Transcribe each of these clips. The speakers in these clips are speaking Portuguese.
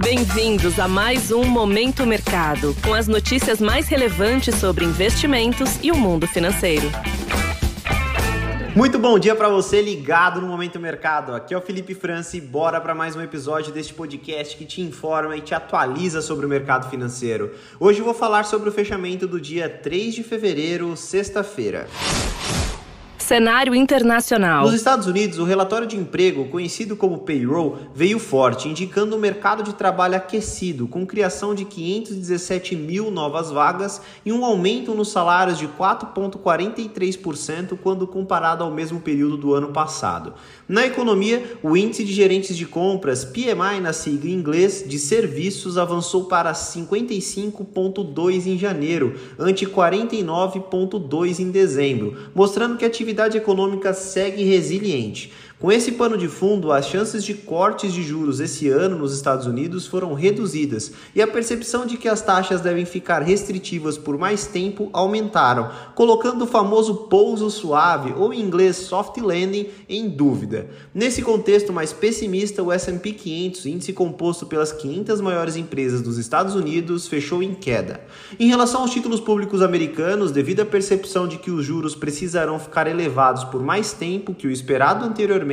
Bem-vindos a mais um Momento Mercado, com as notícias mais relevantes sobre investimentos e o mundo financeiro. Muito bom dia para você ligado no Momento Mercado. Aqui é o Felipe França e bora para mais um episódio deste podcast que te informa e te atualiza sobre o mercado financeiro. Hoje vou falar sobre o fechamento do dia 3 de fevereiro, sexta-feira. Cenário internacional. Nos Estados Unidos, o relatório de emprego, conhecido como payroll, veio forte, indicando um mercado de trabalho aquecido, com criação de 517 mil novas vagas e um aumento nos salários de 4,43% quando comparado ao mesmo período do ano passado. Na economia, o índice de gerentes de compras, PMI na sigla em inglês, de serviços avançou para 55,2 em janeiro, ante 49,2 em dezembro, mostrando que a atividade atividade econômica segue resiliente. Com esse pano de fundo, as chances de cortes de juros esse ano nos Estados Unidos foram reduzidas e a percepção de que as taxas devem ficar restritivas por mais tempo aumentaram, colocando o famoso pouso suave, ou em inglês soft landing, em dúvida. Nesse contexto mais pessimista, o S&P 500, índice composto pelas 500 maiores empresas dos Estados Unidos, fechou em queda. Em relação aos títulos públicos americanos, devido à percepção de que os juros precisarão ficar elevados por mais tempo que o esperado anteriormente,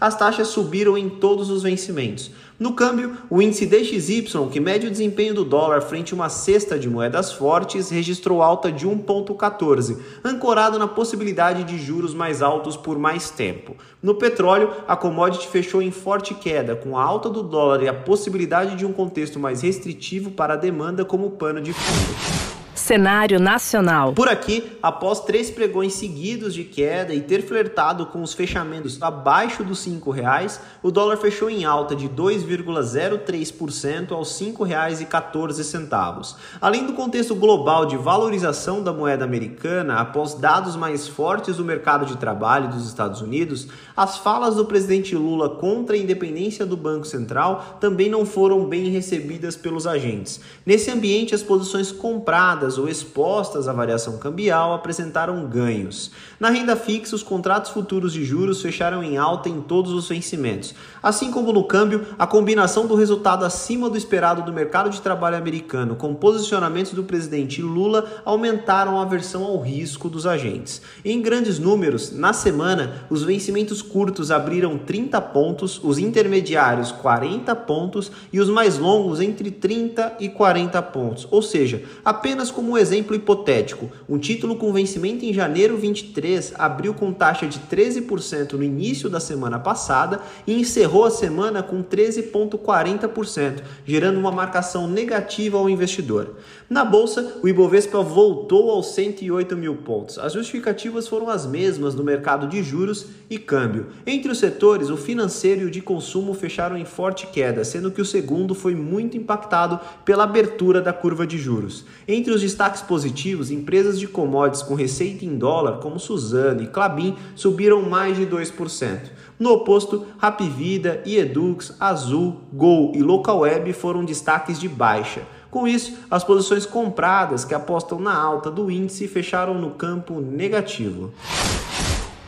as taxas subiram em todos os vencimentos. No câmbio, o índice DXY, que mede o desempenho do dólar frente a uma cesta de moedas fortes, registrou alta de 1,14, ancorado na possibilidade de juros mais altos por mais tempo. No petróleo, a commodity fechou em forte queda, com a alta do dólar e a possibilidade de um contexto mais restritivo para a demanda como pano de fundo. Cenário nacional. Por aqui, após três pregões seguidos de queda e ter flertado com os fechamentos abaixo dos R$ reais, o dólar fechou em alta de 2,03% aos R$ 5,14. Além do contexto global de valorização da moeda americana após dados mais fortes do mercado de trabalho dos Estados Unidos, as falas do presidente Lula contra a independência do Banco Central também não foram bem recebidas pelos agentes. Nesse ambiente, as posições compradas ou expostas à variação cambial apresentaram ganhos. Na renda fixa, os contratos futuros de juros fecharam em alta em todos os vencimentos. Assim como no câmbio, a combinação do resultado acima do esperado do mercado de trabalho americano com posicionamentos do presidente Lula aumentaram a aversão ao risco dos agentes. Em grandes números, na semana, os vencimentos curtos abriram 30 pontos, os intermediários 40 pontos e os mais longos entre 30 e 40 pontos. Ou seja, apenas como um exemplo hipotético, um título com vencimento em janeiro 23 abriu com taxa de 13% no início da semana passada e encerrou a semana com 13,40%, gerando uma marcação negativa ao investidor. Na bolsa, o Ibovespa voltou aos 108 mil pontos. As justificativas foram as mesmas no mercado de juros e câmbio. Entre os setores, o financeiro e o de consumo fecharam em forte queda, sendo que o segundo foi muito impactado pela abertura da curva de juros. Entre os destaques positivos, empresas de commodities com receita em dólar, como Suzano e Clabin, subiram mais de 2%. No oposto, Rapvida, Iedux, Azul, Gol e Localweb foram destaques de baixa. Com isso, as posições compradas que apostam na alta do índice fecharam no campo negativo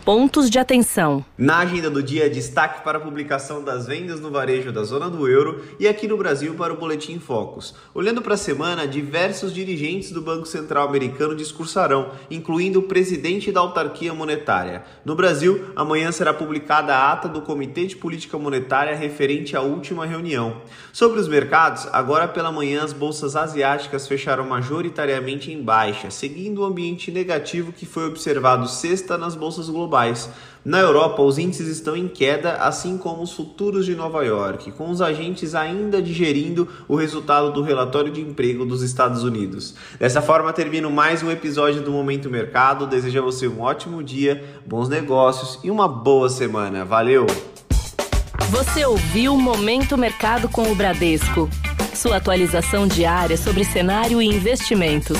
pontos de atenção. Na agenda do dia, destaque para a publicação das vendas no varejo da zona do euro e aqui no Brasil para o Boletim Focus. Olhando para a semana, diversos dirigentes do Banco Central americano discursarão, incluindo o presidente da autarquia monetária. No Brasil, amanhã será publicada a ata do Comitê de Política Monetária referente à última reunião. Sobre os mercados, agora pela manhã as bolsas asiáticas fecharam majoritariamente em baixa, seguindo o ambiente negativo que foi observado sexta nas bolsas globais Na Europa, os índices estão em queda, assim como os futuros de Nova York, com os agentes ainda digerindo o resultado do relatório de emprego dos Estados Unidos. Dessa forma, termino mais um episódio do Momento Mercado. Desejo a você um ótimo dia, bons negócios e uma boa semana. Valeu! Você ouviu Momento Mercado com o Bradesco. Sua atualização diária sobre cenário e investimentos.